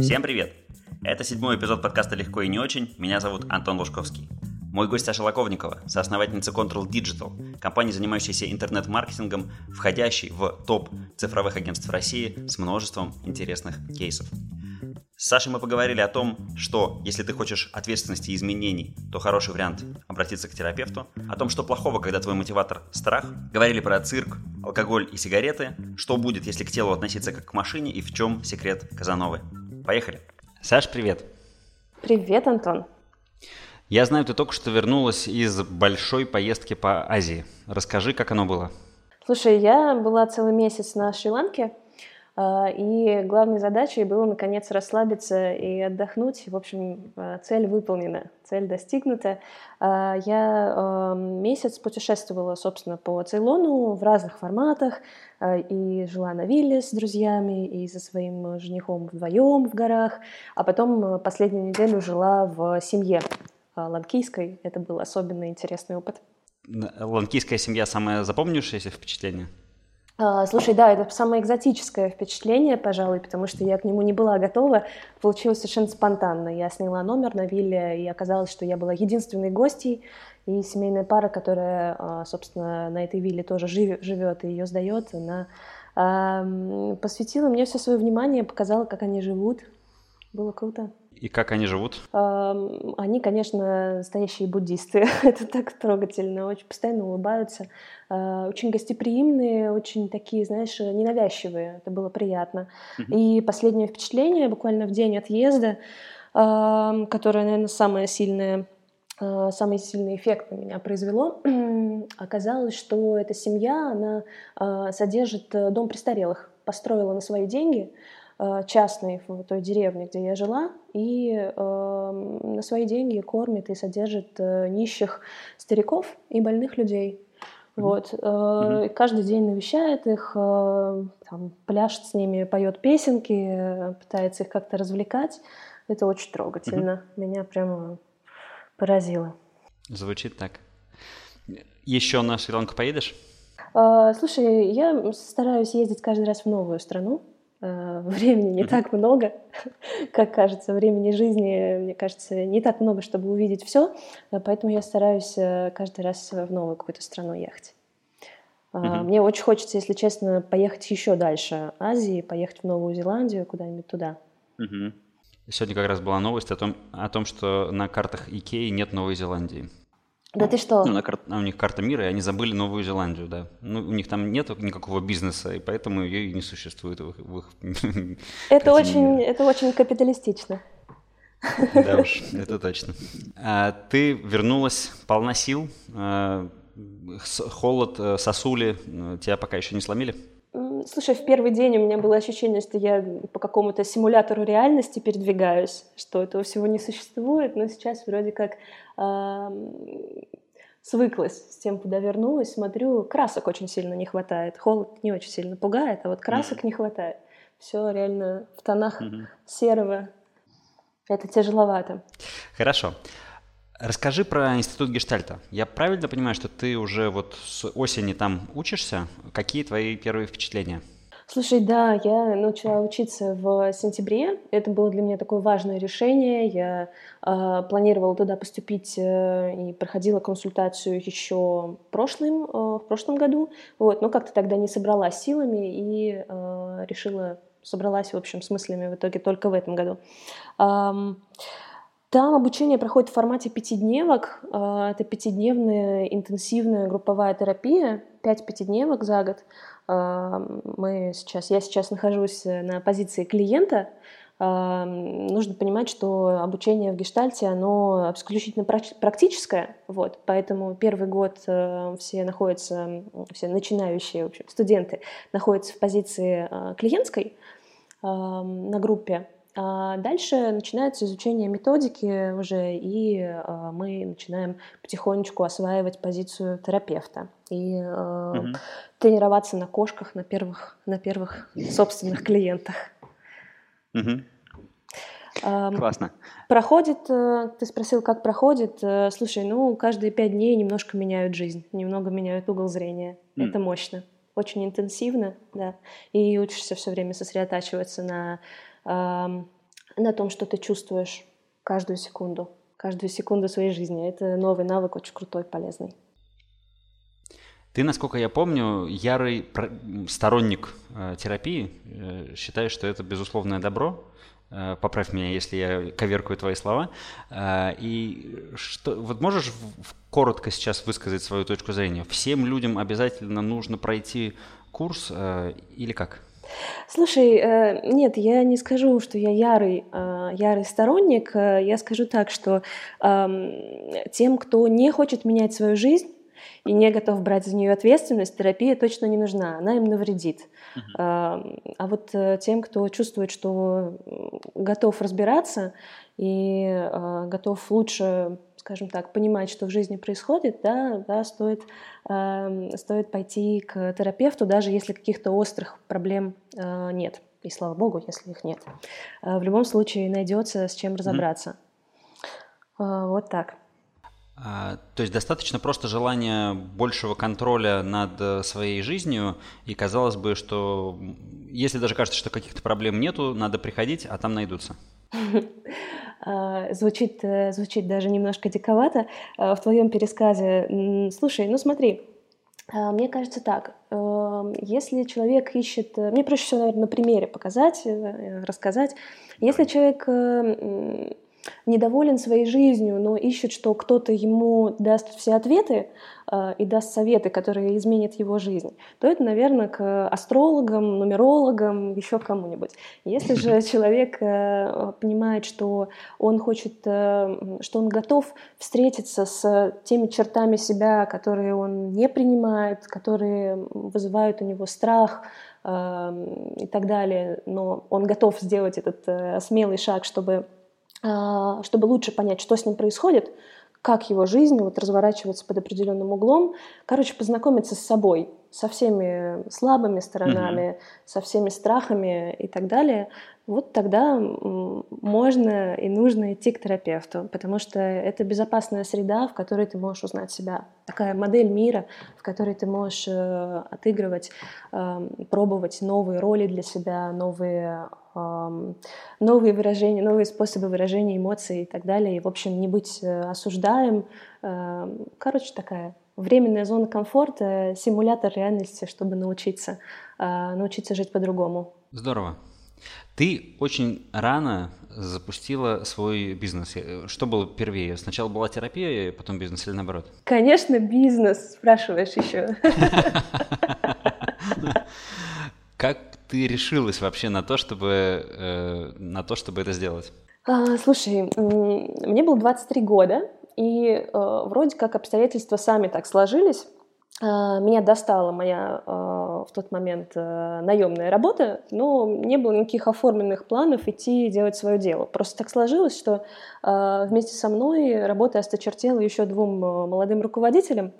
Всем привет! Это седьмой эпизод подкаста «Легко и не очень». Меня зовут Антон Лужковский. Мой гость Саша Лаковникова, соосновательница Control Digital, компании, занимающейся интернет-маркетингом, входящей в топ цифровых агентств России с множеством интересных кейсов. С Сашей мы поговорили о том, что если ты хочешь ответственности и изменений, то хороший вариант обратиться к терапевту, о том, что плохого, когда твой мотиватор – страх, говорили про цирк, алкоголь и сигареты, что будет, если к телу относиться как к машине и в чем секрет Казановы. Поехали! Саш, привет! Привет, Антон! Я знаю, ты только что вернулась из большой поездки по Азии. Расскажи, как оно было. Слушай, я была целый месяц на Шри-Ланке – и главной задачей было, наконец, расслабиться и отдохнуть. В общем, а, цель выполнена, цель достигнута. А, я месяц путешествовала, собственно, по Цейлону в разных форматах. И жила на вилле с друзьями, и со своим женихом вдвоем в горах. А потом последнюю неделю жила в семье ланкийской. Это был особенно интересный опыт. Ланкийская семья самое запомнившееся впечатление? А, слушай, да, это самое экзотическое впечатление, пожалуй, потому что я к нему не была готова. Получилось совершенно спонтанно. Я сняла номер на вилле, и оказалось, что я была единственной гостьей, и семейная пара, которая, а, собственно, на этой вилле тоже живет и ее сдает, она посвятила мне все свое внимание, показала, как они живут. Было круто. И как они живут? Они, конечно, настоящие буддисты. Это так трогательно. Очень постоянно улыбаются. А, очень гостеприимные, очень такие, знаешь, ненавязчивые. Это было приятно. И последнее впечатление, буквально в день отъезда, которое, наверное, самое сильное а, самый сильный эффект на меня произвело, оказалось, что эта семья, она а, содержит э, дом престарелых, построила на свои деньги, частный в той деревне, где я жила, и э, на свои деньги кормит и содержит э, нищих стариков и больных людей. Вот. Mm-hmm. Каждый день навещает их, там, пляшет с ними, поет песенки, пытается их как-то развлекать. Это очень трогательно. Mm-hmm. Меня прямо поразило. Звучит так. Еще на Шри-Ланку поедешь? Слушай, я стараюсь ездить каждый раз в новую страну. Э, времени не так много, как кажется, времени жизни, мне кажется, не так много, чтобы увидеть все, э, поэтому я стараюсь э, каждый раз в новую какую-то страну ехать. Uh-huh. Мне очень хочется, если честно, поехать еще дальше Азии, поехать в Новую Зеландию, куда-нибудь туда. Uh-huh. Сегодня как раз была новость о том, о том, что на картах Икеи нет Новой Зеландии. Да ты что? Ну, на кар... у них карта мира, и они забыли Новую Зеландию, да. Ну, у них там нет никакого бизнеса, и поэтому ее и не существует в их, в их это очень, это очень капиталистично. Да уж, это точно. А, ты вернулась полна сил, а, холод, э, сосули э, тебя пока еще не сломили? Слушай, в первый день у меня было ощущение, что я по какому-то симулятору реальности передвигаюсь, что этого всего не существует, но сейчас вроде как э, свыклась с тем, куда вернулась, смотрю, красок очень сильно не хватает, холод не очень сильно пугает, а вот красок mm-hmm. не хватает. Все реально в тонах mm-hmm. серого. Это тяжеловато. Хорошо. Расскажи про институт гештальта. Я правильно понимаю, что ты уже вот с осени там учишься? Какие твои первые впечатления? Слушай, да, я начала учиться в сентябре. Это было для меня такое важное решение. Я э, планировала туда поступить э, и проходила консультацию еще прошлым, э, в прошлом году. Вот, но как-то тогда не собралась силами и э, решила, собралась, в общем, с мыслями в итоге только в этом году. Эм, там обучение проходит в формате пятидневок. А, это пятидневная интенсивная групповая терапия, пять пятидневок за год. А, мы сейчас, я сейчас нахожусь на позиции клиента. А, нужно понимать, что обучение в гештальте, оно исключительно практическое, вот, поэтому первый год э, все находятся, все начинающие в общем, студенты находятся в позиции клиентской на группе, а дальше начинается изучение методики уже, и э, мы начинаем потихонечку осваивать позицию терапевта и угу. тренироваться на кошках, на первых, на первых собственных клиентах. Угу. Классно. Проходит, э, ты спросил, как проходит. Э, слушай, ну, каждые пять дней немножко меняют жизнь, немного меняют угол зрения. Mm. Это мощно, очень интенсивно, да. И учишься все время сосредотачиваться на на том, что ты чувствуешь каждую секунду, каждую секунду своей жизни. Это новый навык, очень крутой, полезный. Ты, насколько я помню, ярый сторонник э, терапии, э, считаешь, что это безусловное добро. Э, поправь меня, если я коверкаю твои слова. И что, вот можешь коротко сейчас высказать свою точку зрения? Всем людям обязательно нужно пройти курс или как? Слушай, нет, я не скажу, что я ярый, ярый сторонник. Я скажу так, что эм, тем, кто не хочет менять свою жизнь, и не готов брать за нее ответственность, терапия точно не нужна, она им навредит. Uh-huh. А, вот э, тем, кто чувствует, что готов разбираться и готов лучше, скажем так, понимать, что в жизни происходит, да, да, стоит, а, стоит пойти к терапевту, даже если каких-то острых проблем а, нет. И слава богу, если их нет. А, в любом случае найдется с чем разобраться. Uh-huh. Вот так. А, то есть достаточно просто желания большего контроля над э, своей жизнью, и казалось бы, что если даже кажется, что каких-то проблем нету, надо приходить, а там найдутся. А, звучит, э, звучит даже немножко диковато а, в твоем пересказе. Слушай, ну смотри, мне кажется так, э, если человек ищет, мне проще всего, наверное, на примере показать, рассказать, если человек недоволен своей жизнью, но ищет, что кто-то ему даст все ответы э, и даст советы, которые изменят его жизнь, то это, наверное, к астрологам, нумерологам, еще кому-нибудь. Если же человек э, понимает, что он хочет, э, что он готов встретиться с теми чертами себя, которые он не принимает, которые вызывают у него страх, э, и так далее, но он готов сделать этот э, смелый шаг, чтобы чтобы лучше понять, что с ним происходит, как его жизнь вот разворачивается под определенным углом. Короче, познакомиться с собой, со всеми слабыми сторонами, угу. со всеми страхами и так далее. Вот тогда можно и нужно идти к терапевту, потому что это безопасная среда, в которой ты можешь узнать себя. Такая модель мира, в которой ты можешь э, отыгрывать, э, пробовать новые роли для себя, новые новые выражения, новые способы выражения эмоций и так далее. И, в общем, не быть э, осуждаем. Короче, такая временная зона комфорта, симулятор реальности, чтобы научиться, а, научиться жить по-другому. Здорово. Ты очень рано запустила свой бизнес. Что было первее? Сначала была терапия, потом бизнес или наоборот? Конечно, бизнес, спрашиваешь еще. Как ты решилась вообще на то, чтобы, э, на то, чтобы это сделать? А, слушай, мне было 23 года, и э, вроде как обстоятельства сами так сложились. Э, меня достала моя э, в тот момент э, наемная работа, но не было никаких оформленных планов идти делать свое дело. Просто так сложилось, что э, вместе со мной работа осточертела еще двум э, молодым руководителям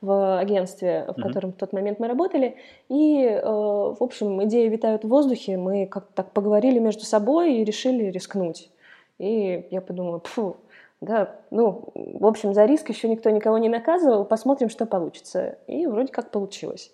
в агентстве, в котором mm-hmm. в тот момент мы работали. И, э, в общем, идеи витают в воздухе. Мы как-то так поговорили между собой и решили рискнуть. И я подумала, фу, да, ну, в общем, за риск еще никто никого не наказывал, посмотрим, что получится. И вроде как получилось.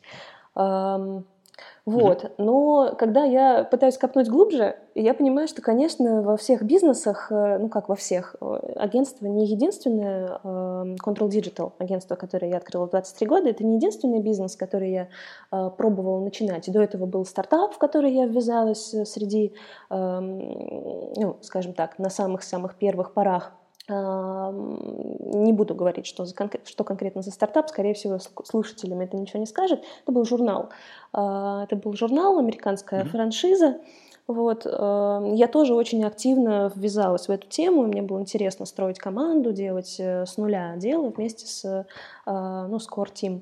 Вот. Mm-hmm. Но когда я пытаюсь копнуть глубже, я понимаю, что, конечно, во всех бизнесах, э, ну как во всех, э, агентство не единственное, Control Digital, агентство, которое я открыла в 23 года, это не единственный бизнес, который я э, пробовала начинать. До этого был стартап, в который я ввязалась среди, ну, скажем так, на самых-самых первых порах не буду говорить, что, за, что конкретно за стартап, скорее всего, слушателям это ничего не скажет. Это был журнал. А, это был журнал, американская mm-hmm. франшиза. Вот. Я тоже очень активно ввязалась в эту тему, мне было интересно строить команду, делать э, с нуля дело вместе с, а, ну, с Core Team.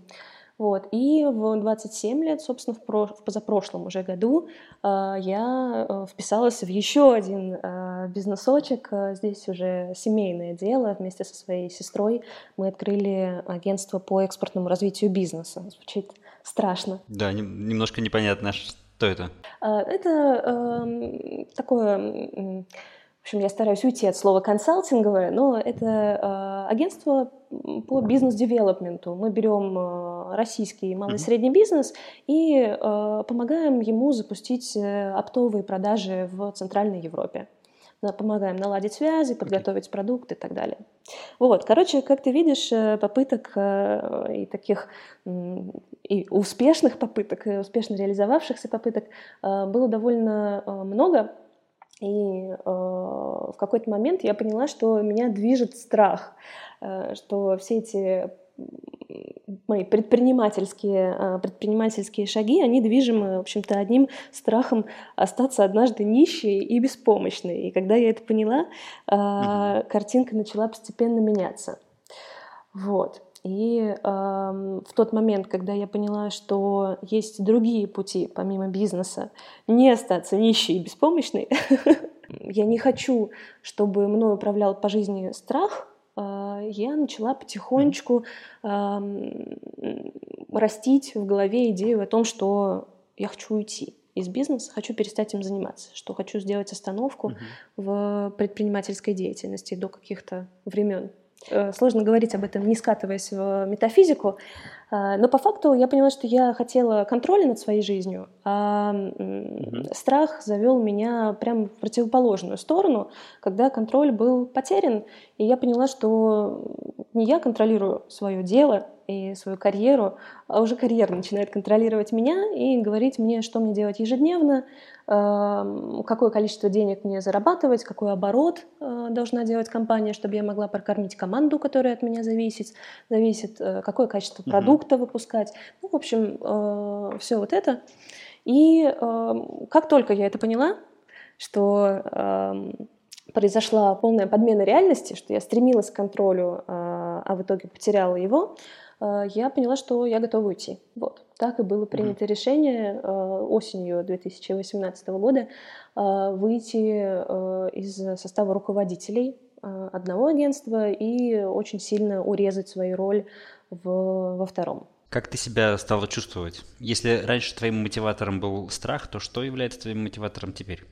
Вот. И в 27 лет, собственно, в, про... в позапрошлом уже году э, я э, вписалась в еще один э, бизнесочек. Здесь уже семейное дело. Вместе со своей сестрой мы открыли агентство по экспортному развитию бизнеса. Звучит страшно. Да, не, немножко непонятно, что это. Это э, такое в общем, я стараюсь уйти от слова консалтинговое, но это э, агентство по бизнес-девелопменту. Мы берем э, российский малый и средний бизнес и э, помогаем ему запустить э, оптовые продажи в Центральной Европе. помогаем наладить связи, подготовить okay. продукты и так далее. Вот, короче, как ты видишь, попыток и таких и успешных попыток, и успешно реализовавшихся попыток было довольно много. И в какой-то момент я поняла, что меня движет страх, что все эти мои предпринимательские, а, предпринимательские шаги, они движимы, в общем-то, одним страхом остаться однажды нищей и беспомощной. И когда я это поняла, mm-hmm. картинка начала постепенно меняться. Вот. И э, в тот момент, когда я поняла, что есть другие пути, помимо бизнеса, не остаться нищей и беспомощной, я не хочу, чтобы мной управлял по жизни страх, а, я начала потихонечку растить в голове идею о том, что я хочу уйти из бизнеса, хочу перестать им заниматься, что хочу сделать остановку uh-huh. в предпринимательской деятельности до каких-то времен. Э, сложно говорить об этом, не скатываясь в метафизику, но по факту я поняла, что я хотела контроля над своей жизнью, а mm-hmm. страх завел меня прямо в противоположную сторону, когда контроль был потерян, и я поняла, что не я контролирую свое дело и свою карьеру, а уже карьера начинает контролировать меня и говорить мне, что мне делать ежедневно, какое количество денег мне зарабатывать, какой оборот э, должна делать компания, чтобы я могла прокормить команду, которая от меня зависит, зависит э, какое качество продукта mm-hmm. выпускать. Ну, в общем, э, все вот это. И как только я это поняла, что произошла полная подмена реальности, что я стремилась к контролю, а в итоге потеряла его, Э, я поняла, что я готова уйти. Вот. Так и было принято mm-hmm. решение э, осенью 2018 года э, выйти из состава руководителей одного агентства и очень сильно урезать свою роль в, во втором. Как ты себя стала чувствовать? Если раньше твоим мотиватором был страх, то что является твоим мотиватором теперь?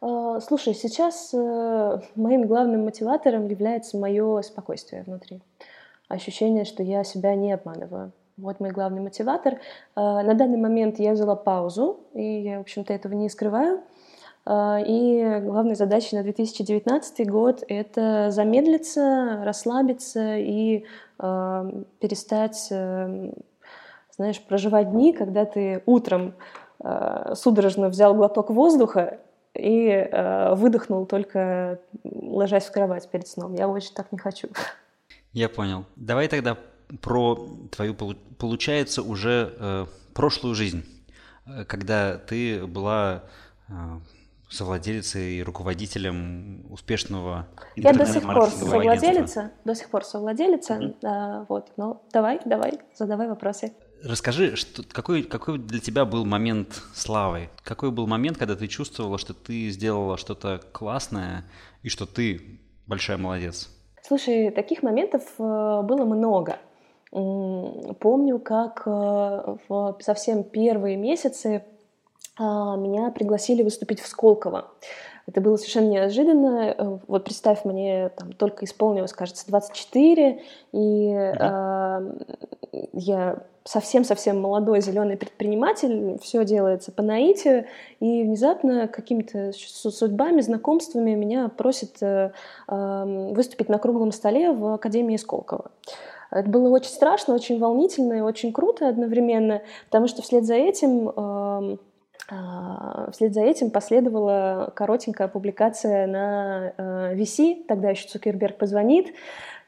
Слушай, сейчас моим главным мотиватором является мое спокойствие внутри ощущение, что я себя не обманываю. Вот мой главный мотиватор. А, на данный момент я взяла паузу, и я, в общем-то, этого не скрываю. А, и главной задачей на 2019 год — это замедлиться, расслабиться и а, перестать, э, знаешь, проживать дни, когда ты утром судорожно взял глоток воздуха и выдохнул только ложась в кровать перед сном. Я очень так не хочу. Я понял. Давай тогда про твою, получается, уже э, прошлую жизнь, э, когда ты была э, совладелицей и руководителем успешного Я до сих пор совладелица, до сих пор совладелица, mm-hmm. а, вот, но давай, давай, задавай вопросы. Расскажи, что, какой, какой для тебя был момент славы? Какой был момент, когда ты чувствовала, что ты сделала что-то классное и что ты большая молодец? Слушай, таких моментов э, было много. Помню, как э, в совсем первые месяцы меня пригласили выступить в Сколково. Это было совершенно неожиданно. Э, вот представь, мне там только исполнилось, кажется, 24, и э, я совсем-совсем молодой зеленый предприниматель, все делается по наитию, и внезапно какими-то судьбами, знакомствами меня просят э, выступить на круглом столе в Академии Сколково. Это было очень страшно, очень волнительно и очень круто одновременно, потому что вслед за этим э, Вслед за этим последовала коротенькая публикация на VC, тогда еще Цукерберг позвонит,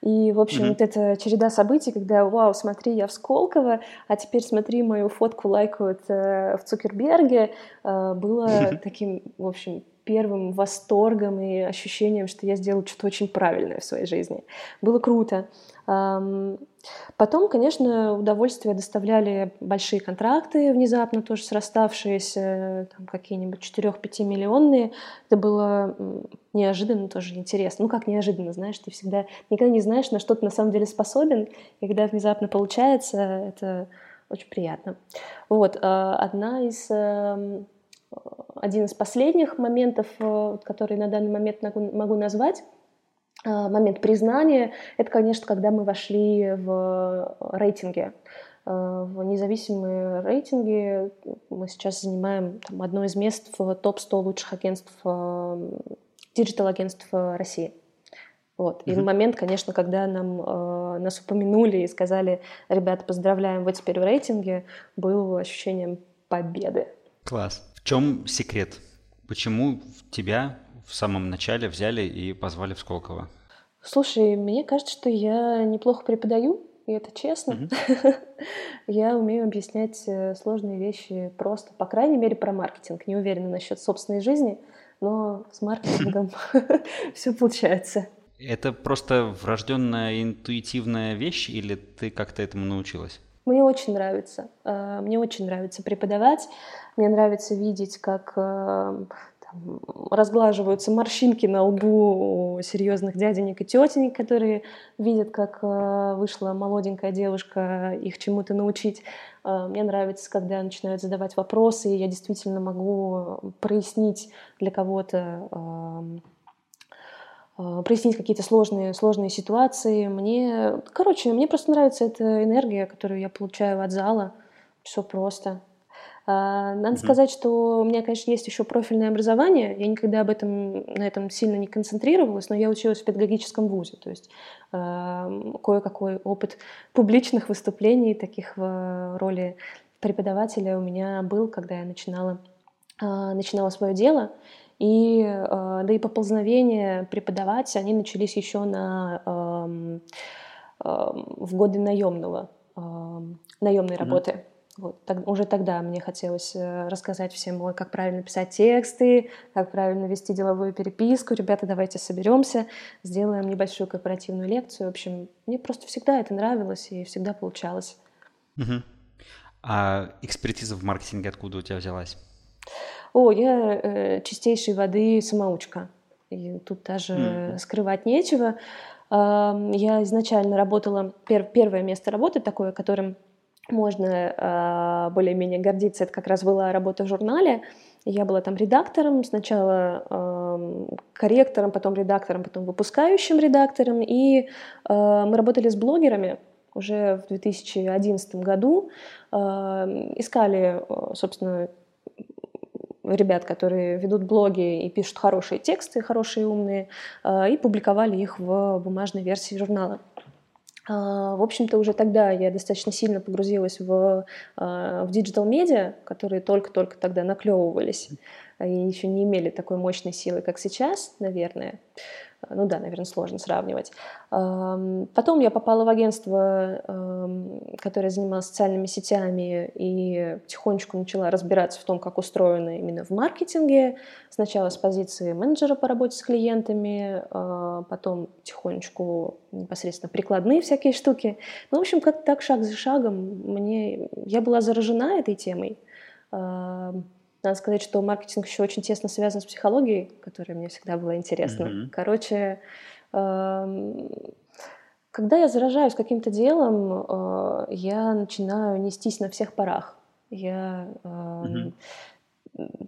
и, в общем, mm-hmm. вот эта череда событий, когда, вау, смотри, я в Сколково, а теперь смотри, мою фотку лайкают э, в Цукерберге, э, было mm-hmm. таким, в общем, первым восторгом и ощущением, что я сделала что-то очень правильное в своей жизни. Было круто. Потом, конечно, удовольствие доставляли большие контракты, внезапно тоже сраставшиеся, там, какие-нибудь 4-5 миллионные. Это было неожиданно, тоже интересно. Ну, как неожиданно, знаешь, ты всегда никогда не знаешь, на что ты на самом деле способен, и когда внезапно получается, это очень приятно. Вот, а, одна из один из последних моментов, э, который на данный момент могу назвать, а, момент признания, это, конечно, когда мы вошли в рейтинге, а, в независимые рейтинги. Мы сейчас занимаем там, одно из мест в топ-100 лучших агентств digital-агентств России. Вот. И mm-hmm. момент, конечно, когда нам, э, нас упомянули и сказали, ребята, поздравляем, вы теперь в рейтинге, был ощущением победы. Класс. В чем секрет? Почему тебя в самом начале взяли и позвали в Сколково? Слушай, мне кажется, что я неплохо преподаю, и это честно. Mm-hmm. я умею объяснять э, сложные вещи просто, по крайней мере, про маркетинг. Не уверена насчет собственной жизни, но с маркетингом все получается. Это просто врожденная интуитивная вещь, или ты как-то этому научилась? Мне очень нравится. Э, мне очень нравится преподавать. Мне нравится видеть, как э, там, разглаживаются морщинки на лбу у серьезных дяденек и тетенек, которые видят, как э, вышла молоденькая девушка их чему-то научить. Мне нравится, когда начинают задавать вопросы, и я действительно могу прояснить для кого-то прояснить какие-то сложные, сложные ситуации. Мне, короче, мне просто нравится эта энергия, которую я получаю от зала. Все просто. А, надо mm-hmm. сказать, что у меня, конечно, есть еще профильное образование. Я никогда об этом на этом сильно не концентрировалась, но я училась в педагогическом вузе, то есть э, кое-какой опыт публичных выступлений, таких в роли преподавателя у меня был, когда я начинала, э, начинала свое дело. И, э, да и поползновения преподавать, они начались еще на, эм, эм, в годы наемного, эм, наемной работы. Mm-hmm. Вот, так, уже тогда мне хотелось э, рассказать всем, ой, как правильно писать тексты, как правильно вести деловую переписку. Ребята, давайте соберемся, сделаем небольшую корпоративную лекцию. В общем, мне просто всегда это нравилось и всегда получалось. Угу. А экспертиза в маркетинге откуда у тебя взялась? О, я э, чистейшей воды самоучка. И тут даже mm-hmm. скрывать нечего. Э, я изначально работала, пер, первое место работы такое, которым можно э, более-менее гордиться, это как раз была работа в журнале. Я была там редактором, сначала э, корректором, потом редактором, потом выпускающим редактором. И э, мы работали с блогерами уже в 2011 году. Э, искали, собственно, ребят, которые ведут блоги и пишут хорошие тексты, хорошие, умные, а, и публиковали их в бумажной версии журнала. А, в общем-то, уже тогда я достаточно сильно погрузилась в, а, в digital-медиа, которые только-только тогда наклевывались и еще не имели такой мощной силы, как сейчас, наверное. Ну да, наверное, сложно сравнивать. Потом я попала в агентство, которое занималось социальными сетями, и потихонечку начала разбираться в том, как устроено именно в маркетинге. Сначала с позиции менеджера по работе с клиентами, а, потом потихонечку непосредственно прикладные всякие штуки. Ну, в общем, как так шаг за шагом мне... Я была заражена этой темой. Надо сказать, что маркетинг еще очень тесно связан с психологией, которая мне всегда была интересна. Mm-hmm. Короче, эм, когда я заражаюсь каким-то делом, э, я начинаю нестись на всех парах. Я, mm-hmm.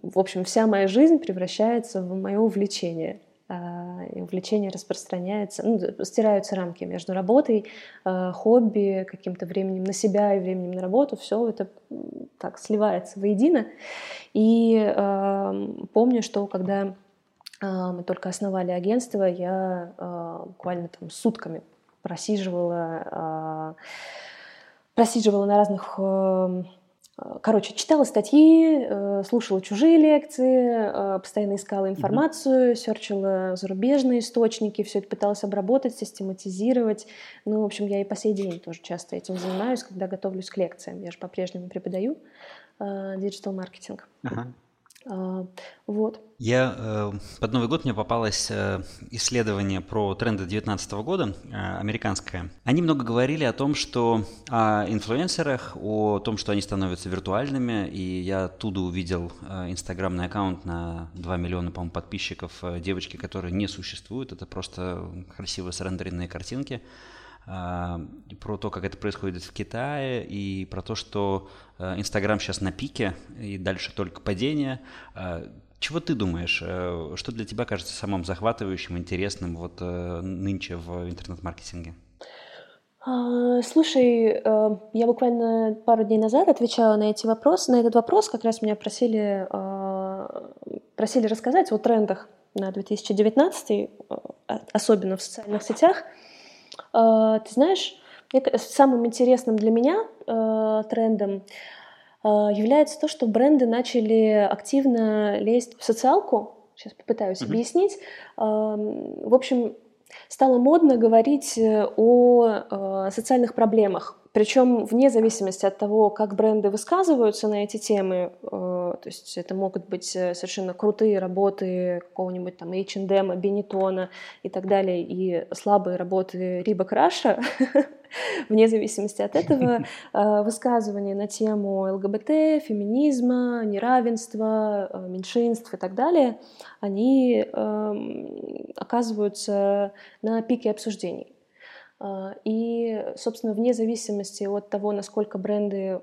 в общем, вся моя жизнь превращается в мое увлечение. А, и увлечение распространяется, ну, стираются рамки между работой, а, хобби, каким-то временем на себя и временем на работу, все это так сливается воедино. И помню, что когда э, мы только основали агентство, я буквально там сутками просиживала, просиживала на разных Короче, читала статьи, э, слушала чужие лекции, э, постоянно искала информацию, mm-hmm. серчила зарубежные источники, все это пыталась обработать, систематизировать. Ну, в общем, я и по сей день тоже часто этим занимаюсь, когда готовлюсь к лекциям. Я же по-прежнему преподаю digital-маркетинг. Э, ага. А, вот. Я э, под Новый год мне попалось э, исследование про тренды 2019 года, э, американское. Они много говорили о том, что о инфлюенсерах, о том, что они становятся виртуальными, и я оттуда увидел инстаграмный аккаунт на 2 миллиона, по-моему, подписчиков девочки, которые не существуют, это просто красиво срендеренные картинки. Про то, как это происходит в Китае, и про то, что э, Инстаграм сейчас на пике, и дальше только падение. А, чего ты думаешь? Э, что для тебя кажется самым захватывающим, интересным вот э, нынче в интернет-маркетинге? А, слушай, я буквально пару дней назад отвечала на эти вопросы, на этот вопрос, как раз меня просили, просили рассказать о трендах на 2019, особенно в социальных сетях. Ты знаешь, самым интересным для меня трендом является то, что бренды начали активно лезть в социалку. Сейчас попытаюсь mm-hmm. объяснить. В общем, стало модно говорить э, о социальных проблемах причем вне зависимости от того, как бренды высказываются на эти темы, э, то есть это могут быть э, совершенно крутые работы какого-нибудь там H&M, Benetton и так далее, и слабые работы Риба Краша, вне зависимости от этого, э, высказывания на тему ЛГБТ, феминизма, неравенства, меньшинств и так далее, они эм, оказываются на пике обсуждений. А, и, собственно, вне зависимости от того, насколько бренды,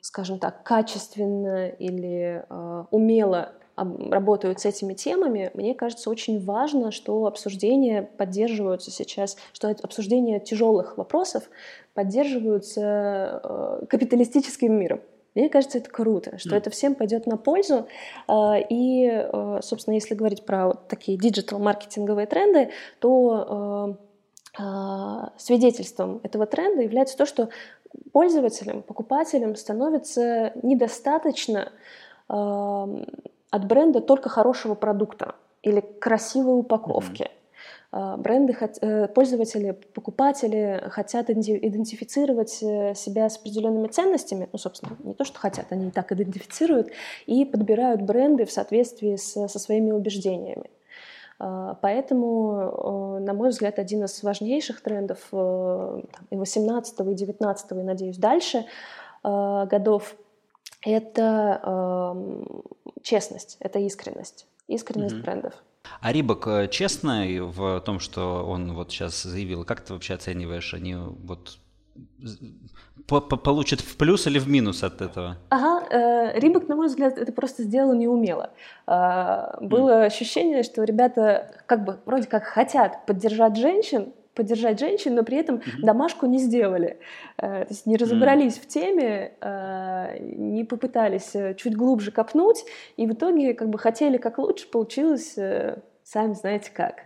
скажем так, качественно или а, умело работают с этими темами, мне кажется, очень важно, что обсуждения поддерживаются сейчас, что обсуждения тяжелых вопросов поддерживаются а, капиталистическим миром. Мне кажется, это круто, что mm. это всем пойдет на пользу. И, собственно, если говорить про такие диджитал-маркетинговые тренды, то свидетельством этого тренда является то, что пользователям, покупателям становится недостаточно от бренда только хорошего продукта или красивой упаковки. Mm-hmm. Бренды, э, пользователи, покупатели хотят идентифицировать э, себя с определенными ценностями, ну, собственно, не то, что хотят, они и так идентифицируют, и подбирают бренды в соответствии с, со своими убеждениями. А, поэтому, э, на мой взгляд, один из важнейших трендов э, и 18 и 19 и, надеюсь, дальше э, годов — это эм, честность, это искренность, искренность mm-hmm. брендов. А Рибок честный в том, что он вот сейчас заявил? Как ты вообще оцениваешь? Они вот получит в плюс или в минус от этого? Ага, э, Рибок, на мой взгляд, это просто сделал неумело. Э, было mm. ощущение, что ребята как бы вроде как хотят поддержать женщин, поддержать женщин, но при этом mm-hmm. домашку не сделали. Э, то есть не разобрались mm. в теме, э, не попытались чуть глубже копнуть, и в итоге как бы хотели как лучше, получилось э, сами знаете как.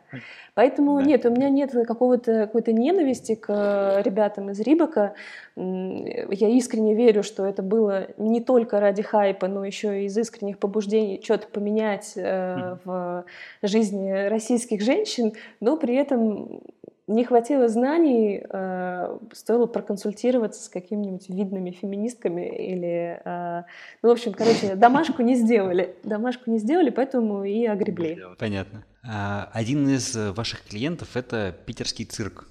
Поэтому да. нет, у меня нет какого-то какой-то ненависти к э, ребятам из Рибака. Я искренне верю, что это было не только ради хайпа, но еще и из искренних побуждений что-то поменять э, в жизни российских женщин, но при этом не хватило знаний, э, стоило проконсультироваться с какими-нибудь видными феминистками или, э, ну, в общем, короче, домашку не сделали, домашку не сделали, поэтому и огребли. Понятно. А, один из ваших клиентов – это питерский цирк.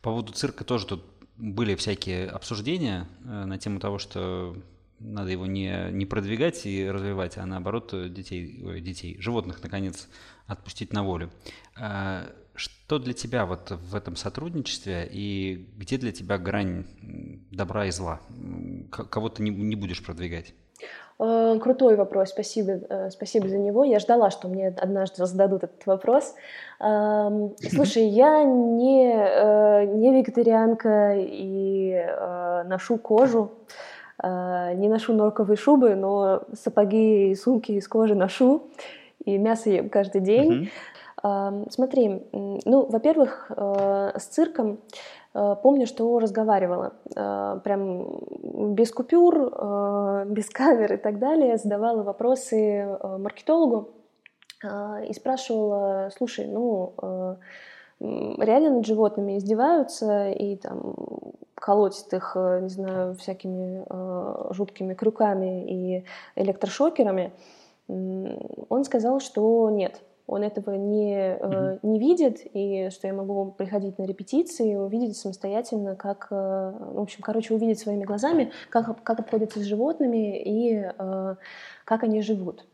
По поводу цирка тоже тут были всякие обсуждения э, на тему того, что надо его не, не продвигать и развивать, а наоборот детей, детей, животных, наконец, отпустить на волю. А, что для тебя вот в этом сотрудничестве и где для тебя грань добра и зла? Кого ты не будешь продвигать? Э, крутой вопрос, спасибо, э, спасибо за него. Я ждала, что мне однажды зададут этот вопрос. Эм, слушай, я не, э, не вегетарианка и ношу кожу, не ношу норковые шубы, но сапоги и сумки из кожи ношу, и мясо ем каждый день. Смотри, ну, во-первых, с цирком помню, что разговаривала э, прям без купюр, без камер и так далее, задавала вопросы маркетологу и спрашивала, слушай, ну, реально над животными издеваются и там колотят их, не знаю, всякими жуткими крюками и электрошокерами, он сказал, что нет, он этого не, mm-hmm. не видит, и что я могу приходить на репетиции и увидеть самостоятельно, как, э, в общем, короче, увидеть своими глазами, как, как обходятся с животными и э, как они живут.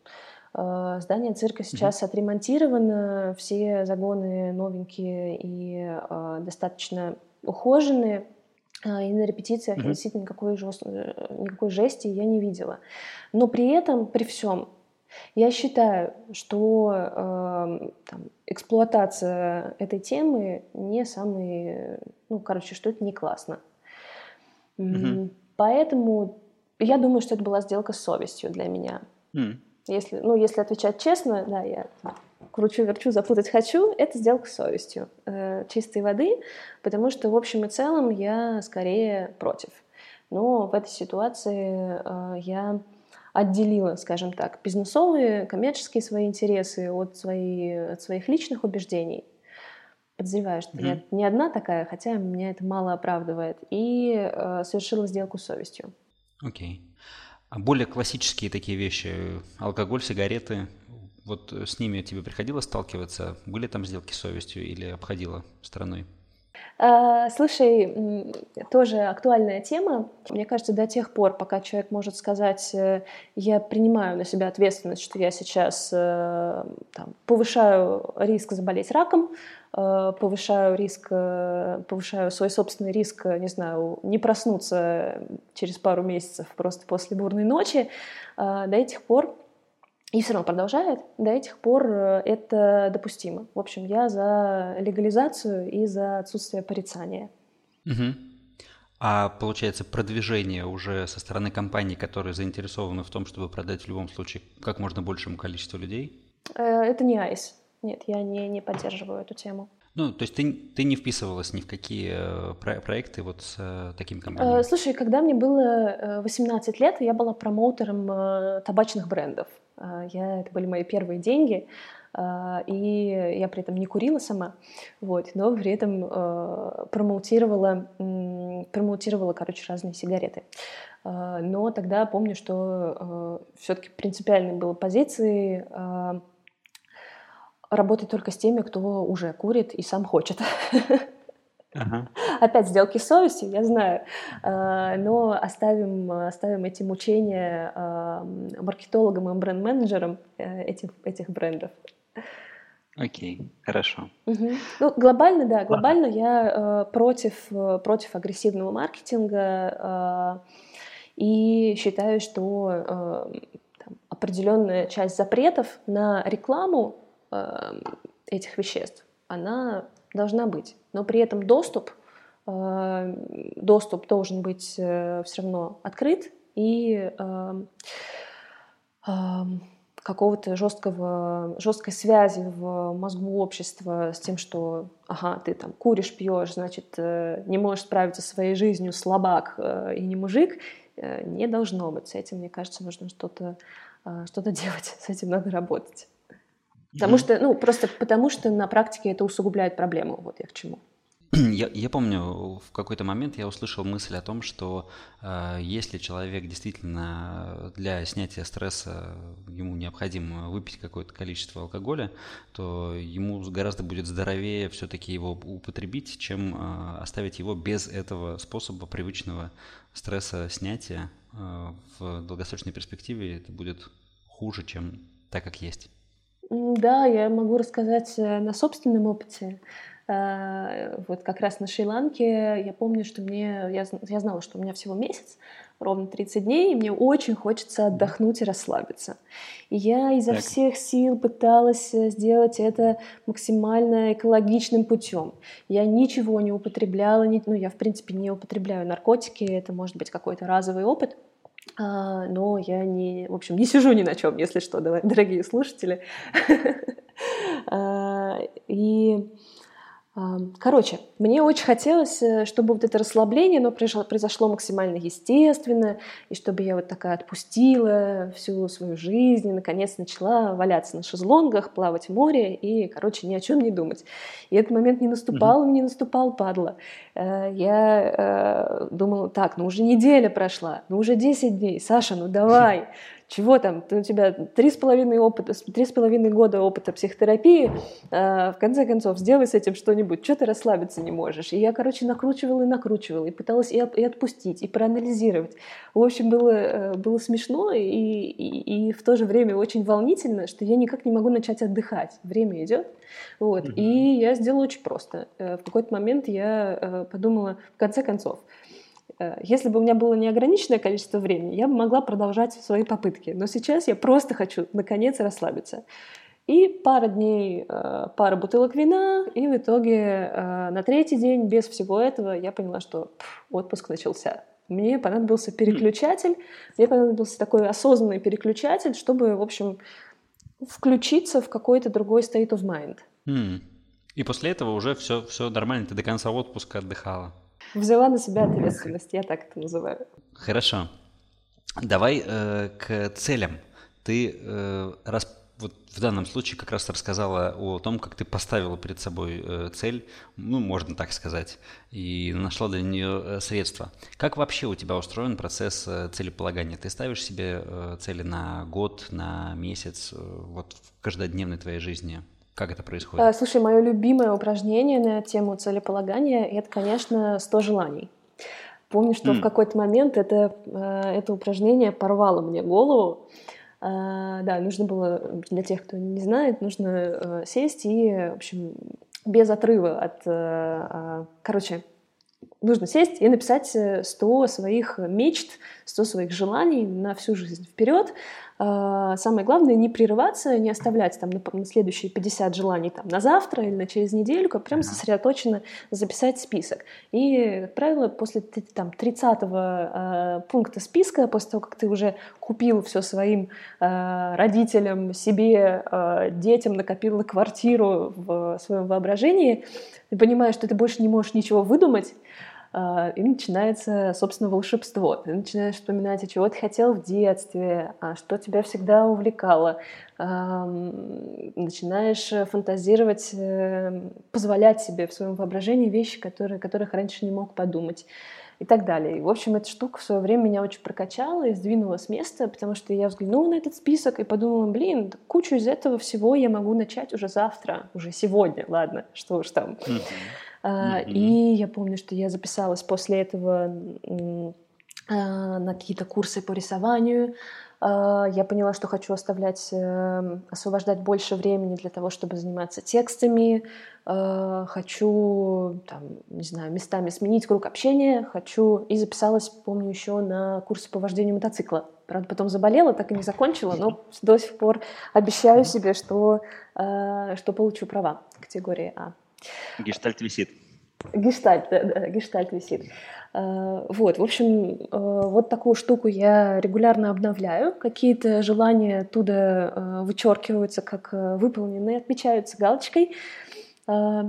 Здание цирка сейчас mm-hmm. отремонтировано, все загоны новенькие и достаточно ухоженные. И на репетициях mm-hmm. действительно никакой, жест... никакой жести я не видела. Но при этом, при всем, я считаю, что э, там, эксплуатация этой темы не самый, ну, короче, что это не классно. Mm-hmm. Поэтому я думаю, что это была сделка с совестью для меня. Mm. Если, ну, если отвечать честно, да, я кручу-верчу, запутать хочу, это сделка с совестью э, чистой воды, потому что в общем и целом я скорее против. Но в этой ситуации э, я отделила, скажем так, бизнесовые, коммерческие свои интересы от, свои, от своих личных убеждений. Подозреваю, что mm-hmm. я не одна такая, хотя меня это мало оправдывает, и э, совершила сделку с совестью. Окей. Okay. А более классические такие вещи, алкоголь, сигареты, вот с ними тебе приходилось сталкиваться? Были там сделки с совестью или обходила стороной? А, слушай, тоже актуальная тема. Мне кажется, до тех пор, пока человек может сказать, э, я принимаю на себя ответственность, что я сейчас э, там, повышаю риск заболеть раком, э, повышаю риск, повышаю свой собственный риск, не знаю, не проснуться через пару месяцев просто после бурной ночи, до этих пор и все равно продолжает, до этих пор э, это допустимо. В общем, я за легализацию и за отсутствие порицания. Угу. А получается продвижение уже со стороны компаний, которые заинтересованы в том, чтобы продать в любом случае как можно большему количеству людей? Э, это не айс. Нет, я не, не поддерживаю эту тему. Ну, то есть ты, ты не вписывалась ни в какие э, про- проекты вот с э, такими компаниями? Слушай, когда мне было 18 лет, я была промоутером табачных брендов. А, я, это были мои первые деньги, а, и я при этом не курила сама, вот, но при этом а, промоутировала, промоутировала, короче, разные сигареты. Но тогда помню, что все-таки принципиальной была позиции работать только с теми, кто уже курит и сам хочет. Ага. Опять сделки с совестью, я знаю, а, но оставим, оставим эти мучения а, маркетологам и бренд-менеджерам э, этих, этих брендов. Окей, okay, хорошо. Угу. Ну, глобально, да, глобально Ладно. я э, против, э, против агрессивного маркетинга и считаю, что там, определенная часть запретов на рекламу этих веществ, она должна быть. Но при этом доступ, э, доступ должен быть э, все равно открыт и э, какого-то жесткого, жесткой связи в мозгу общества с тем, что, ага, ты там куришь, пьешь, значит, не можешь справиться со своей жизнью, слабак и не мужик, не должно быть. С этим, мне кажется, нужно что-то что делать, с этим надо работать. Потому что, ну, просто потому что на практике это усугубляет проблему. Вот я к чему. Я, я помню, в какой-то момент я услышал мысль о том, что э, если человек действительно для снятия стресса ему необходимо выпить какое-то количество алкоголя, то ему гораздо будет здоровее все-таки его употребить, чем э, оставить его без этого способа привычного стресса снятия. Э, в долгосрочной перспективе это будет хуже, чем так, как есть. Да, я могу рассказать э, на собственном опыте. Э, вот как раз на Шри-Ланке я помню, что мне, я, я знала, что у меня всего месяц, ровно 30 дней, и мне очень хочется отдохнуть и расслабиться. И я изо так. всех сил пыталась э, сделать это максимально экологичным путем. Я ничего не употребляла, ну я в принципе не употребляю наркотики, это может быть какой-то разовый опыт. А, но я не, в общем, не сижу ни на чем, если что, дорогие слушатели. А, и Короче, мне очень хотелось, э, чтобы вот это расслабление, оно произошло максимально естественно, и чтобы я вот такая отпустила всю свою жизнь, и наконец начала валяться на шезлонгах, плавать в море и, короче, ни о чем не думать. И этот момент не наступал, не наступал, падла. Э, я э, думала, так, ну уже неделя прошла, ну уже 10 дней, Саша, ну давай, чего там, у тебя три с половиной опыта, три с половиной года опыта психотерапии, э, в конце концов, сделай с этим что-нибудь, что ты расслабиться не можешь. И я, короче, накручивала и накручивала, и пыталась и, и отпустить, и проанализировать. В общем, было, э, было смешно и, и, и в то же время очень волнительно, что я никак не могу начать отдыхать. Время идет. Вот. Mm-hmm. И я сделала очень просто. Э, в какой-то момент я э, подумала, в конце концов, если бы у меня было неограниченное количество времени, я бы могла продолжать свои попытки. Но сейчас я просто хочу, наконец, расслабиться. И пара дней, э, пара бутылок вина, и в итоге э, на третий день без всего этого я поняла, что пфф, отпуск начался. Мне понадобился переключатель, мне понадобился такой осознанный переключатель, чтобы, в общем, включиться в какой-то другой state of mind. И после этого уже все, все нормально, ты до конца отпуска отдыхала. Взяла на себя ответственность, я так это называю. Хорошо. Давай э, к целям. Ты э, раз вот в данном случае как раз рассказала о том, как ты поставила перед собой э, цель, ну, можно так сказать, и нашла для нее э, средства. Как вообще у тебя устроен процесс э, целеполагания? Ты ставишь себе э, цели на год, на месяц, э, вот в каждодневной твоей жизни? Как это происходит? Э, слушай, мое любимое упражнение на тему целеполагания — это, конечно, 100 желаний. Помню, что mm. в какой-то момент это, э, это упражнение порвало мне голову. Э, да, нужно было, для тех, кто не знает, нужно сесть и, в общем, без отрыва от... А, короче, нужно сесть и написать 100 своих мечт, 100 своих желаний на всю жизнь вперед, самое главное не прерываться, не оставлять там на, на следующие 50 желаний там на завтра или на через недельку, а прям сосредоточенно записать список. И, как правило, после там 30 э, пункта списка, после того, как ты уже купил все своим э, родителям, себе, э, детям, накопил на квартиру в своем воображении, ты понимаешь, что ты больше не можешь ничего выдумать, а, и начинается, собственно, волшебство. Ты начинаешь вспоминать, а чего ты хотел в детстве, а что тебя всегда увлекало. Начинаешь фантазировать, э, позволять себе в своем воображении вещи, которые, которых раньше не мог подумать и так далее. И, в общем, эта штука в свое время меня очень прокачала и сдвинула с места, потому что я взглянула на этот список и подумала, блин, кучу из этого всего я могу начать уже завтра, уже сегодня, ладно, что уж там. Mm-hmm. Mm-hmm. И я помню, что я записалась после этого а, на какие-то курсы по рисованию. А, я поняла, что хочу оставлять, эм, освобождать больше времени для того, чтобы заниматься текстами. Хочу, там, не знаю, местами сменить круг общения. Хочу и записалась, помню, еще на курсы по вождению мотоцикла. Правда, потом заболела, так и не закончила, но до сих пор обещаю себе, что, что получу права категории А. Гештальт висит. Гештальт, да, да, гештальт висит. А, вот, в общем, вот такую штуку я регулярно обновляю. Какие-то желания оттуда вычеркиваются как выполненные, отмечаются галочкой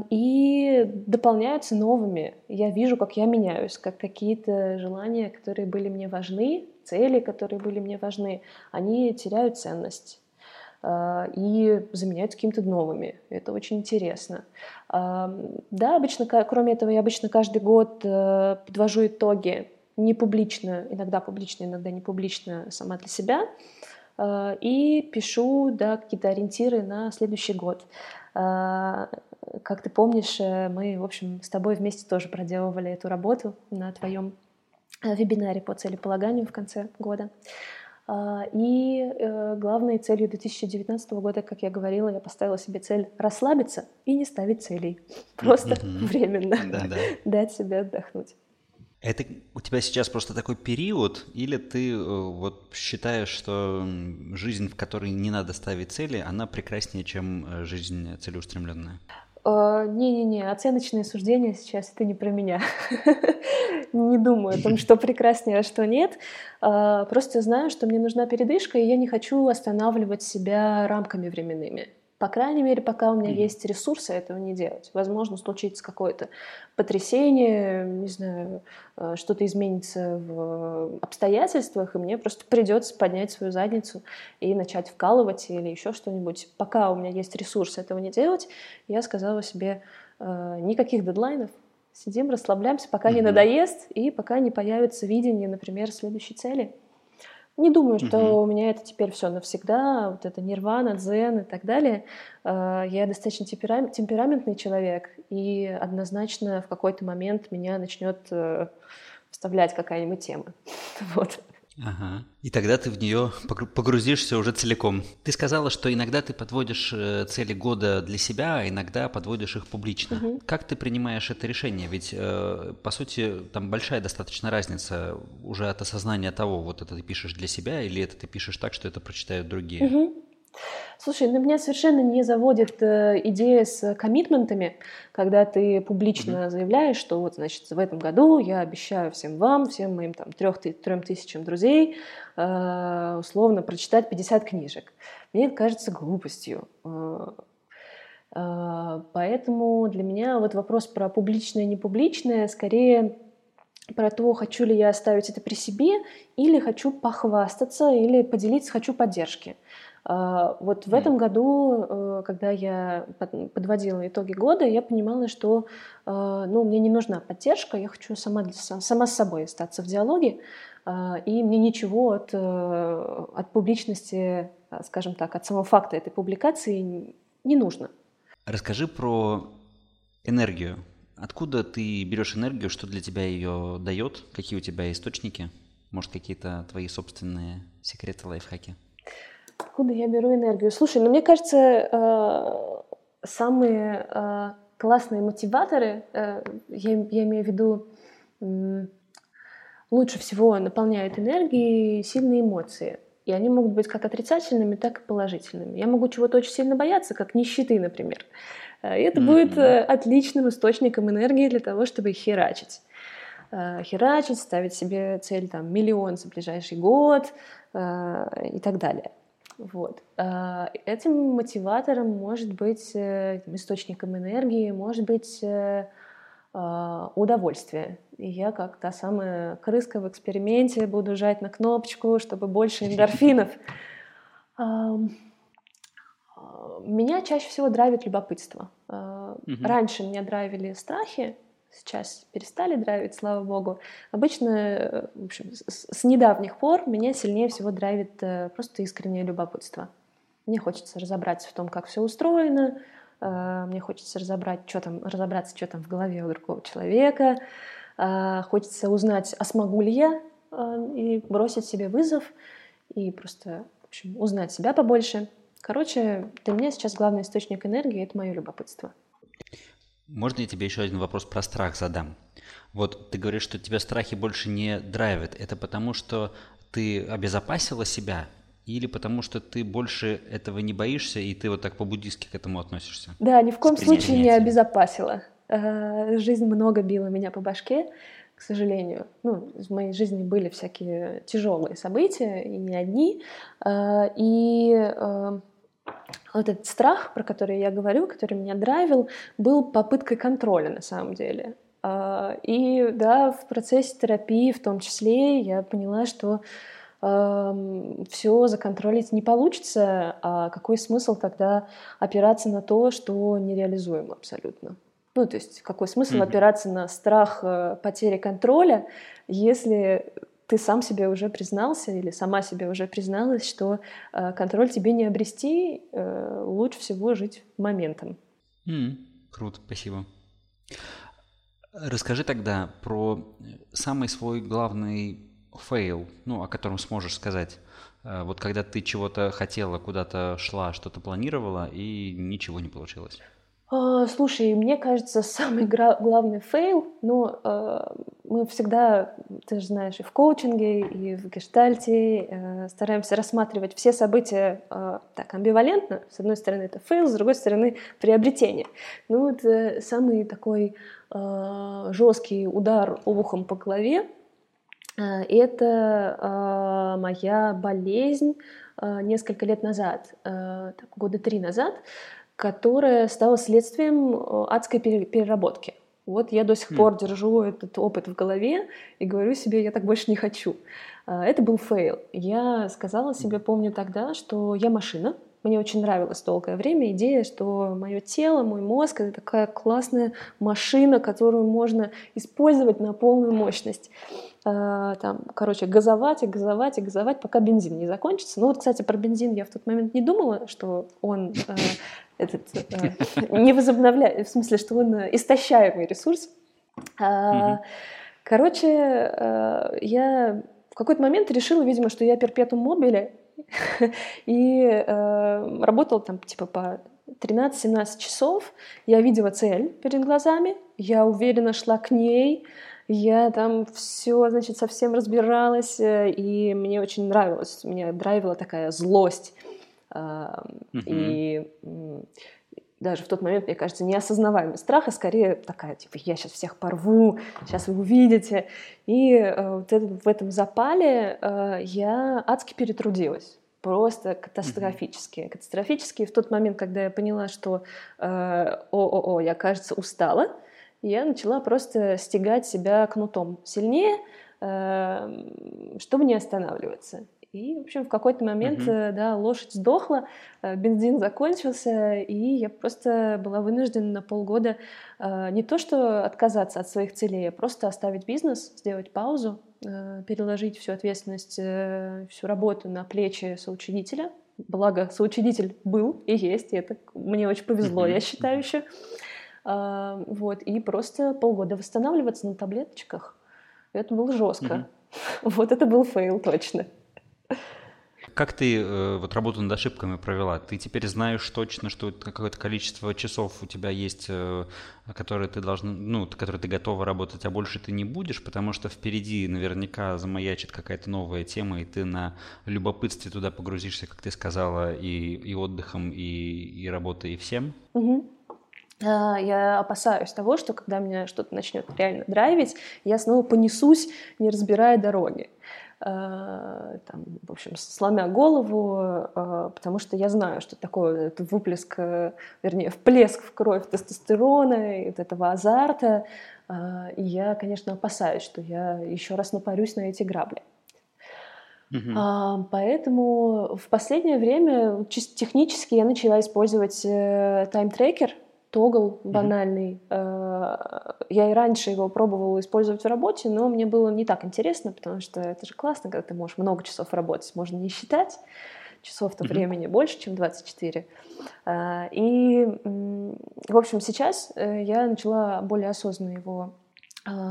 и дополняются новыми. Я вижу, как я меняюсь, как какие-то желания, которые были мне важны, цели, которые были мне важны, они теряют ценность. А, и заменяются какими-то новыми. Это очень интересно. А, да, обычно, кроме этого, я обычно каждый год э, подвожу итоги не публично, иногда публично, иногда не публично сама для себя, а, и пишу да, какие-то ориентиры на следующий год. Как ты помнишь, э, мы, в общем, с тобой вместе тоже проделывали эту работу на твоем э, вебинаре по целеполаганию в конце года. А, и э, главной целью 2019 года, как я говорила, я поставила себе цель расслабиться и не ставить целей. Просто mm-hmm. временно дать себе отдохнуть. Это у тебя сейчас просто такой период, или ты э, вот считаешь, что жизнь, в которой не надо ставить цели, она прекраснее, чем э, жизнь целеустремленная? А, не-не-не, оценочные суждения сейчас это не про меня. не думаю о том, что прекраснее, а что нет. А, просто знаю, что мне нужна передышка, и я не хочу останавливать себя рамками временными. По крайней мере, пока у меня mm. есть ресурсы этого не делать. Возможно, случится какое-то потрясение, не знаю, э, что-то изменится в обстоятельствах, и мне просто придется поднять свою задницу и начать вкалывать или еще что-нибудь. Пока у меня есть ресурсы этого не делать, я сказала себе э, никаких дедлайнов, сидим, расслабляемся, пока mm-hmm. не надоест и пока не появится видение, например, следующей цели. Не думаю, что угу. у меня это теперь все навсегда, вот это нирвана, дзен и так далее. А, я достаточно темпераментный человек, и однозначно в какой-то момент меня начнет э, вставлять какая-нибудь тема. Вот. Ага. И тогда ты в нее погрузишься уже целиком. Ты сказала, что иногда ты подводишь э, цели года для себя, а иногда подводишь их публично. Угу. Как ты принимаешь это решение? Ведь, э, по сути, там большая достаточно разница уже от осознания того, вот это ты пишешь для себя, или это ты пишешь так, что это прочитают другие. Угу. Слушай, ну меня совершенно не заводит э, идея с коммитментами, когда ты публично mm-hmm. заявляешь, что вот, значит, в этом году я обещаю всем вам, всем моим там трех, трем тысячам друзей э, условно прочитать 50 книжек. Мне это кажется глупостью. Э, э, поэтому для меня вот вопрос про публичное и непубличное скорее про то, хочу ли я оставить это при себе, или хочу похвастаться, или поделиться, хочу поддержки. А, вот в этом году, э, когда я подводила итоги года, я понимала, что э, ну, мне не нужна поддержка, я хочу сама, сама с собой остаться в диалоге, а, и мне ничего от, э, от публичности, скажем так, от самого факта этой публикации не нужно. Расскажи про энергию. Откуда ты берешь энергию, что для тебя ее дает, какие у тебя источники, может какие-то твои собственные секреты, лайфхаки? Откуда я беру энергию? Слушай, ну мне кажется, э, самые э, классные мотиваторы, э, я, я имею в виду, лучше всего наполняют энергией сильные эмоции. И они могут быть как отрицательными, так и положительными. Я могу чего-то очень сильно бояться, как нищеты, например. И это mm-hmm. будет отличным источником энергии для того, чтобы херачить. Херачить, ставить себе цель там, миллион за ближайший год и так далее. Вот. А, этим мотиватором может быть э, источником энергии, может быть э, а, удовольствие. И я, как та самая крыска в эксперименте, буду жать на кнопочку, чтобы больше эндорфинов. Меня чаще всего драйвит любопытство. Раньше меня драйвили страхи, сейчас перестали драйвить, слава богу. Обычно, э, в общем, с, недавних пор меня сильнее всего драйвит э, просто искреннее любопытство. Мне хочется разобраться в том, как все устроено, э, мне хочется разобрать, что там, разобраться, что там в голове у другого человека, хочется узнать, а смогу ли я, и бросить себе вызов, и просто, в общем, узнать себя побольше. Короче, для меня сейчас главный источник энергии — это мое любопытство. Можно я тебе еще один вопрос про страх задам? Вот ты говоришь, что тебя страхи больше не драйвят. Это потому, что ты обезопасила себя или потому что ты больше этого не боишься, и ты вот так по-буддийски к этому относишься? Да, ни в коем случае не обезопасила. Э, жизнь много била меня по башке, к сожалению. Ну, в моей жизни были всякие тяжелые события, и не одни. Э, и э, вот этот страх, про который я говорю, который меня драйвил, был попыткой контроля на самом деле. А, и да, в процессе терапии в том числе я поняла, что все законтролить не получится, а какой смысл тогда опираться на то, что нереализуемо абсолютно. Ну, то есть какой смысл mm-hmm. опираться на страх э, потери контроля, если ты сам себе уже признался или сама себе уже призналась, что э, контроль тебе не обрести, э, лучше всего жить моментом. М, круто, спасибо. Расскажи тогда про самый свой главный фейл, ну, о котором сможешь сказать. Э, вот когда ты чего-то хотела, куда-то шла, что-то планировала, и ничего не получилось. А, слушай, мне кажется, самый главный фейл, ну, а, мы всегда, ты же знаешь, и в коучинге, и в гештальте э, стараемся рассматривать все события а, так амбивалентно. С одной стороны это фейл, с другой стороны приобретение. Ну вот э, самый такой жесткий удар обухом по голове это моя болезнь несколько лет назад, года три назад, которая стала следствием э, адской переработки. Вот я до сих м. пор держу этот опыт в голове и говорю себе, я так больше не хочу. А, это был фейл. Я сказала себе, помню тогда, что я машина. Мне очень нравилась долгое время идея, что мое тело, мой мозг — это такая классная машина, которую можно использовать на полную мощность. А, там, короче, газовать и газовать и газовать, пока бензин не закончится. Ну вот, кстати, про бензин я в тот момент не думала, что он э, этот э, не возобновляет, в смысле, что он истощаемый ресурс. А, короче, э, я в какой-то момент решила, видимо, что я перпетум мобиле, и э, работала там типа по 13-17 часов. Я видела цель перед глазами, я уверенно шла к ней, я там все, значит, совсем разбиралась, и мне очень нравилось, меня драйвила такая злость И даже в тот момент, мне кажется, неосознаваемый страх, а скорее такая, типа, я сейчас всех порву, сейчас вы увидите. И э, вот это, в этом запале э, я адски перетрудилась. Просто катастрофически. Mm-hmm. Катастрофически. в тот момент, когда я поняла, что э, о-о-о, я, кажется, устала, я начала просто стегать себя кнутом сильнее, э, чтобы не останавливаться. И, в общем, в какой-то момент, uh-huh. да, лошадь сдохла, э, бензин закончился, и я просто была вынуждена на полгода э, не то что отказаться от своих целей, а просто оставить бизнес, сделать паузу, переложить всю ответственность, всю работу на плечи соучредителя. Благо, соучредитель был и есть, и это мне очень повезло, я считаю еще. Вот, и просто полгода восстанавливаться на таблеточках. Это было жестко. Uh-huh. Вот это был фейл точно. Как ты э, вот работу над ошибками провела? Ты теперь знаешь точно, что какое-то количество часов у тебя есть, э, которые ты должна, ну, которые ты готова работать, а больше ты не будешь, потому что впереди наверняка замаячит какая-то новая тема, и ты на любопытстве туда погрузишься, как ты сказала, и, и отдыхом, и, и работой, и всем. Угу. Я опасаюсь того, что когда меня что-то начнет реально драйвить, я снова понесусь, не разбирая дороги. Э, там, в общем, сломя голову, э, потому что я знаю, что такое это выплеск, э, вернее, вплеск в кровь тестостерона и вот этого азарта. И я, конечно, опасаюсь, что я еще раз напарюсь на эти грабли. Uh-huh. Поэтому в последнее время технически я начала использовать тайм-трекер, тогл банальный. Mm-hmm. Я и раньше его пробовала использовать в работе, но мне было не так интересно, потому что это же классно, когда ты можешь много часов работать, можно не считать часов-то mm-hmm. времени больше, чем 24. А, и, в общем, сейчас э, я начала более осознанно его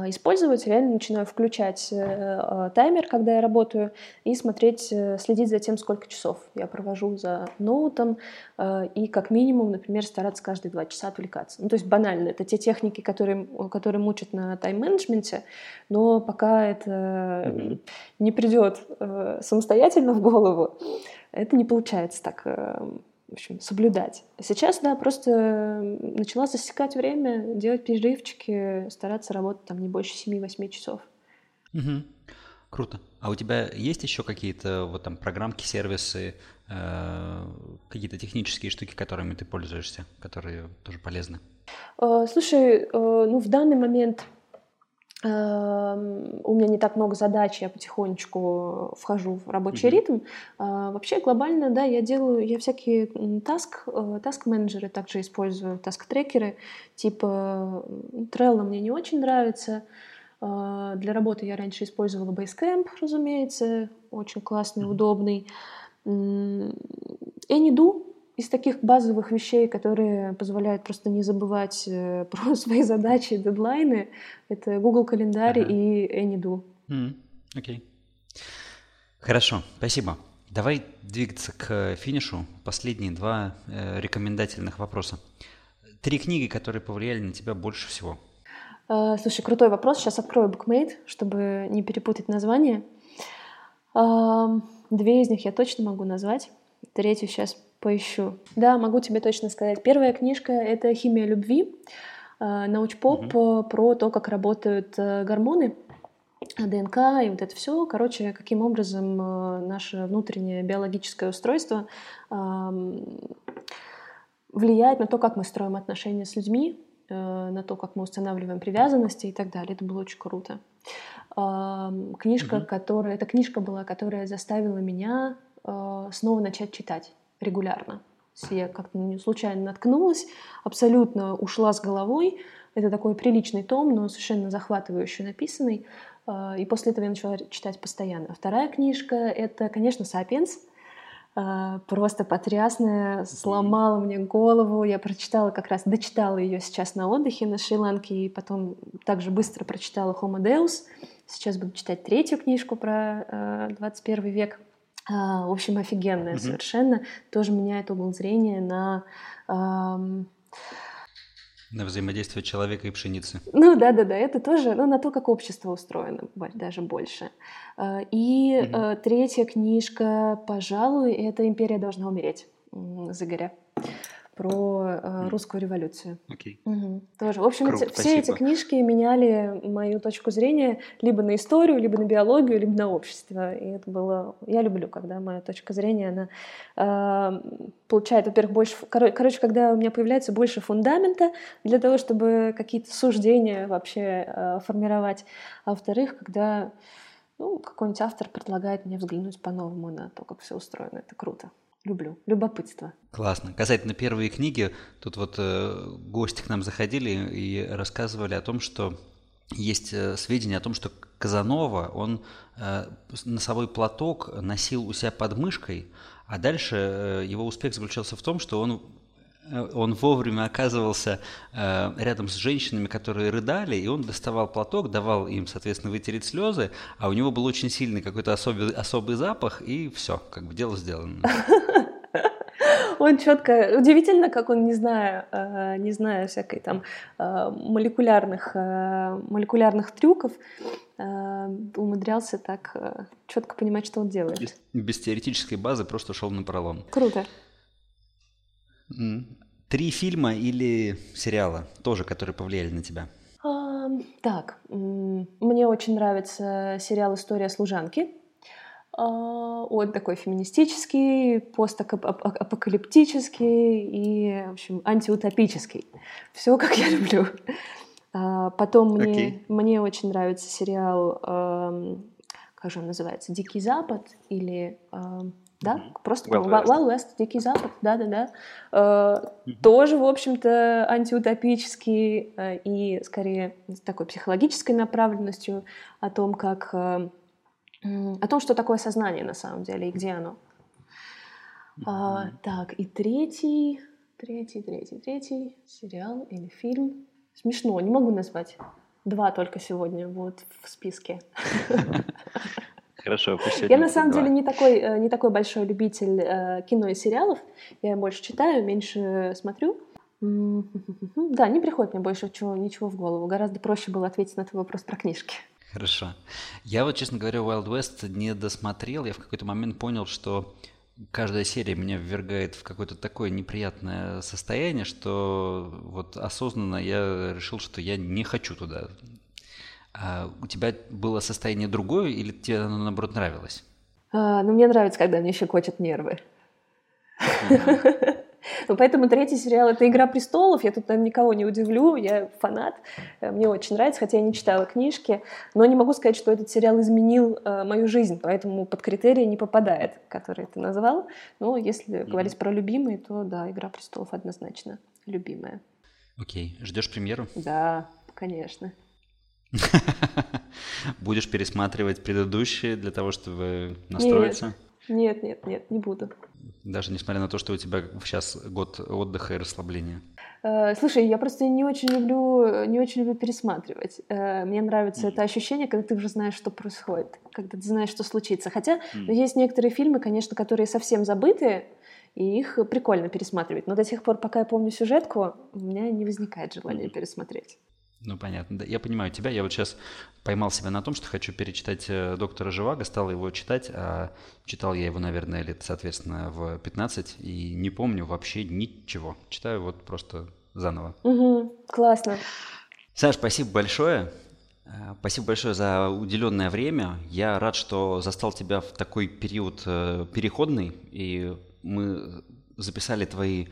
использовать, реально начинаю включать э, а, таймер, когда я работаю, и смотреть, э, следить за тем, сколько часов я провожу за ноутом, а, и как минимум, например, стараться каждые два часа отвлекаться. Ну, то есть банально, это те техники, которые, которые мучат на тайм-менеджменте, но пока это не придет э, самостоятельно в голову, это не получается так в общем, соблюдать. Сейчас, да, просто начала засекать время, делать перерывчики, стараться работать там не больше 7-8 часов. Угу. Круто. А у тебя есть еще какие-то вот там программки, сервисы, э, какие-то технические штуки, которыми ты пользуешься, которые тоже полезны? Э, слушай, э, ну в данный момент у меня не так много задач, я потихонечку вхожу в рабочий mm-hmm. ритм. А, вообще глобально, да, я делаю, я всякие таск, э, таск-менеджеры также использую, таск-трекеры, типа Trello мне не очень нравится. А, для работы я раньше использовала Basecamp, разумеется, очень классный, mm-hmm. удобный. AnyDo из таких базовых вещей, которые позволяют просто не забывать э, про свои задачи, дедлайны, это Google календарь ага. и AnyDo. Окей. Mm, okay. Хорошо, спасибо. Давай двигаться к финишу. Последние два э, рекомендательных вопроса. Три книги, которые повлияли на тебя больше всего. Uh, слушай, крутой вопрос. Сейчас открою BookMate, чтобы не перепутать название. Uh, две из них я точно могу назвать. Третью сейчас поищу. Да, могу тебе точно сказать. Первая книжка — это «Химия любви», э, научпоп угу. про то, как работают э, гормоны, ДНК и вот это все. Короче, каким образом э, наше внутреннее биологическое устройство влияет на то, как мы строим отношения с людьми, на то, как мы устанавливаем привязанности и так далее. Это было очень круто. Книжка, угу. которая... Эта книжка была, которая заставила меня снова начать читать регулярно. Я как-то на нее случайно наткнулась, абсолютно ушла с головой. Это такой приличный том, но совершенно захватывающий написанный. А, и после этого я начала читать постоянно. Вторая книжка — это, конечно, «Сапиенс». А, просто потрясная, сломала мне голову. Я прочитала как раз, дочитала ее сейчас на отдыхе на Шри-Ланке, и потом также быстро прочитала «Homo Deus». Сейчас буду читать третью книжку про 21 а, век — в общем, офигенная mm-hmm. совершенно. Тоже меняет угол зрения на... Эм... На взаимодействие человека и пшеницы. Ну да, да, да, это тоже, ну, на то, как общество устроено, даже больше. А, и mm-hmm. третья книжка, пожалуй, это Империя должна умереть. Загоря про э, русскую революцию. Окей. Угу. Тоже. В общем, Круто, эти, все эти книжки меняли мою точку зрения либо на историю, либо на биологию, либо на общество. И это было... Я люблю, когда моя точка зрения, она э, получает, во-первых, больше... Короче, когда у меня появляется больше фундамента для того, чтобы какие-то суждения вообще э, формировать. А во-вторых, когда ну, какой-нибудь автор предлагает мне взглянуть по-новому на то, как все устроено. Это круто люблю. Любопытство. Классно. Касательно первой книги, тут вот э, гости к нам заходили и рассказывали о том, что есть э, сведения о том, что Казанова, он э, носовой платок носил у себя под мышкой, а дальше э, его успех заключался в том, что он он вовремя оказывался э, рядом с женщинами, которые рыдали, и он доставал платок, давал им, соответственно, вытереть слезы, а у него был очень сильный какой-то особый, особый запах, и все, как бы дело сделано. Он четко, удивительно, как он, не зная, э, не зная всякой там молекулярных, молекулярных трюков, умудрялся так четко понимать, что он делает. Без, без теоретической базы просто шел на пролом. Круто. Три фильма или сериала тоже, которые повлияли на тебя? А, так, мне очень нравится сериал «История служанки». А, он такой феминистический, постапокалиптический и, в общем, антиутопический. Все, как я люблю. А, потом мне, okay. мне очень нравится сериал, как же он называется, «Дикий Запад» или да, просто Wild West. Wild West, Дикий Запад, да-да-да. Э, mm-hmm. Тоже, в общем-то, антиутопический э, и скорее с такой психологической направленностью о том, как... Э, о том, что такое сознание на самом деле и где оно. Mm-hmm. А, так, и третий, третий, третий, третий сериал или фильм. Смешно, не могу назвать. Два только сегодня вот в списке. Хорошо, пусть Я на самом два. деле не такой, э, не такой большой любитель э, кино и сериалов. Я больше читаю, меньше смотрю. Да, не приходит мне больше ничего, ничего в голову. Гораздо проще было ответить на твой вопрос про книжки. Хорошо. Я вот, честно говоря, Wild West не досмотрел. Я в какой-то момент понял, что каждая серия меня ввергает в какое-то такое неприятное состояние, что вот осознанно я решил, что я не хочу туда а у тебя было состояние другое или тебе оно, наоборот, нравилось? А, ну, мне нравится, когда мне щекочут нервы. Ну, поэтому третий сериал — это «Игра престолов». Я тут наверное, никого не удивлю, я фанат. Э, мне очень нравится, хотя я не читала книжки. Но не могу сказать, что этот сериал изменил э, мою жизнь, поэтому под критерии не попадает, который ты назвал. Но если mm-hmm. говорить про любимые, то да, «Игра престолов» однозначно любимая. Окей. Ждешь премьеру? Да, конечно. Будешь пересматривать предыдущие для того, чтобы настроиться? Нет, нет, нет, не буду. Даже несмотря на то, что у тебя сейчас год отдыха и расслабления. Э, слушай, я просто не очень люблю, не очень люблю пересматривать. Э, мне нравится mm-hmm. это ощущение, когда ты уже знаешь, что происходит, когда ты знаешь, что случится. Хотя mm-hmm. есть некоторые фильмы, конечно, которые совсем забытые, и их прикольно пересматривать. Но до тех пор, пока я помню сюжетку, у меня не возникает желания mm-hmm. пересмотреть. Ну, понятно. Да, я понимаю тебя. Я вот сейчас поймал себя на том, что хочу перечитать э, «Доктора Живаго», стал его читать, а читал я его, наверное, лет, соответственно, в 15, и не помню вообще ничего. Читаю вот просто заново. Угу, классно. Саш, спасибо большое. Э, спасибо большое за уделенное время. Я рад, что застал тебя в такой период э, переходный, и мы записали твои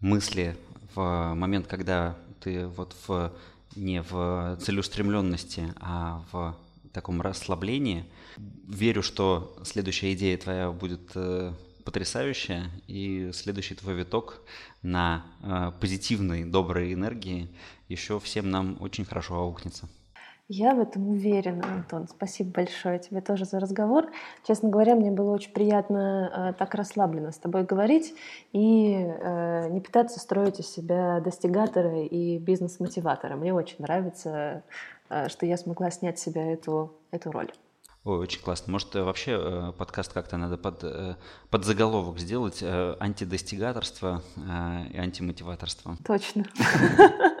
мысли в момент, когда ты вот в не в целеустремленности, а в таком расслаблении. Верю, что следующая идея твоя будет э, потрясающая, и следующий твой виток на э, позитивной, доброй энергии еще всем нам очень хорошо аукнется. Я в этом уверена, Антон. Спасибо большое тебе тоже за разговор. Честно говоря, мне было очень приятно э, так расслабленно с тобой говорить и э, не пытаться строить из себя достигатора и бизнес-мотиватора. Мне очень нравится, э, что я смогла снять с себя эту, эту роль. Ой, очень классно. Может, э, вообще э, подкаст как-то надо под, э, под заголовок сделать антидостигаторство и антимотиваторство. Точно.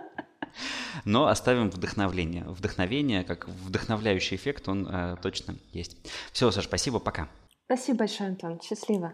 Но оставим вдохновление. Вдохновение, как вдохновляющий эффект, он э, точно есть. Все, Саш, спасибо, пока. Спасибо большое, Антон. Счастливо.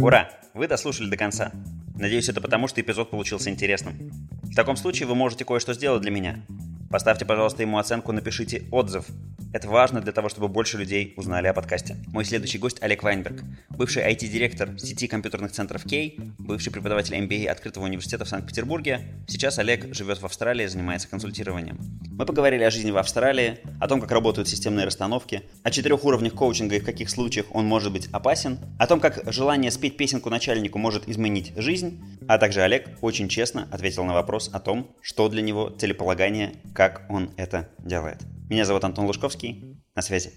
Ура! Вы дослушали до конца. Надеюсь, это потому, что эпизод получился интересным. В таком случае вы можете кое-что сделать для меня. Поставьте, пожалуйста, ему оценку, напишите отзыв. Это важно для того, чтобы больше людей узнали о подкасте. Мой следующий гость Олег Вайнберг, бывший IT-директор сети компьютерных центров Кей, бывший преподаватель MBA Открытого университета в Санкт-Петербурге. Сейчас Олег живет в Австралии и занимается консультированием. Мы поговорили о жизни в Австралии, о том, как работают системные расстановки, о четырех уровнях коучинга и в каких случаях он может быть опасен, о том, как желание спеть песенку начальнику может изменить жизнь, а также Олег очень честно ответил на вопрос о том, что для него целеполагание, как он это делает. Меня зовут Антон Лужковский. На связи.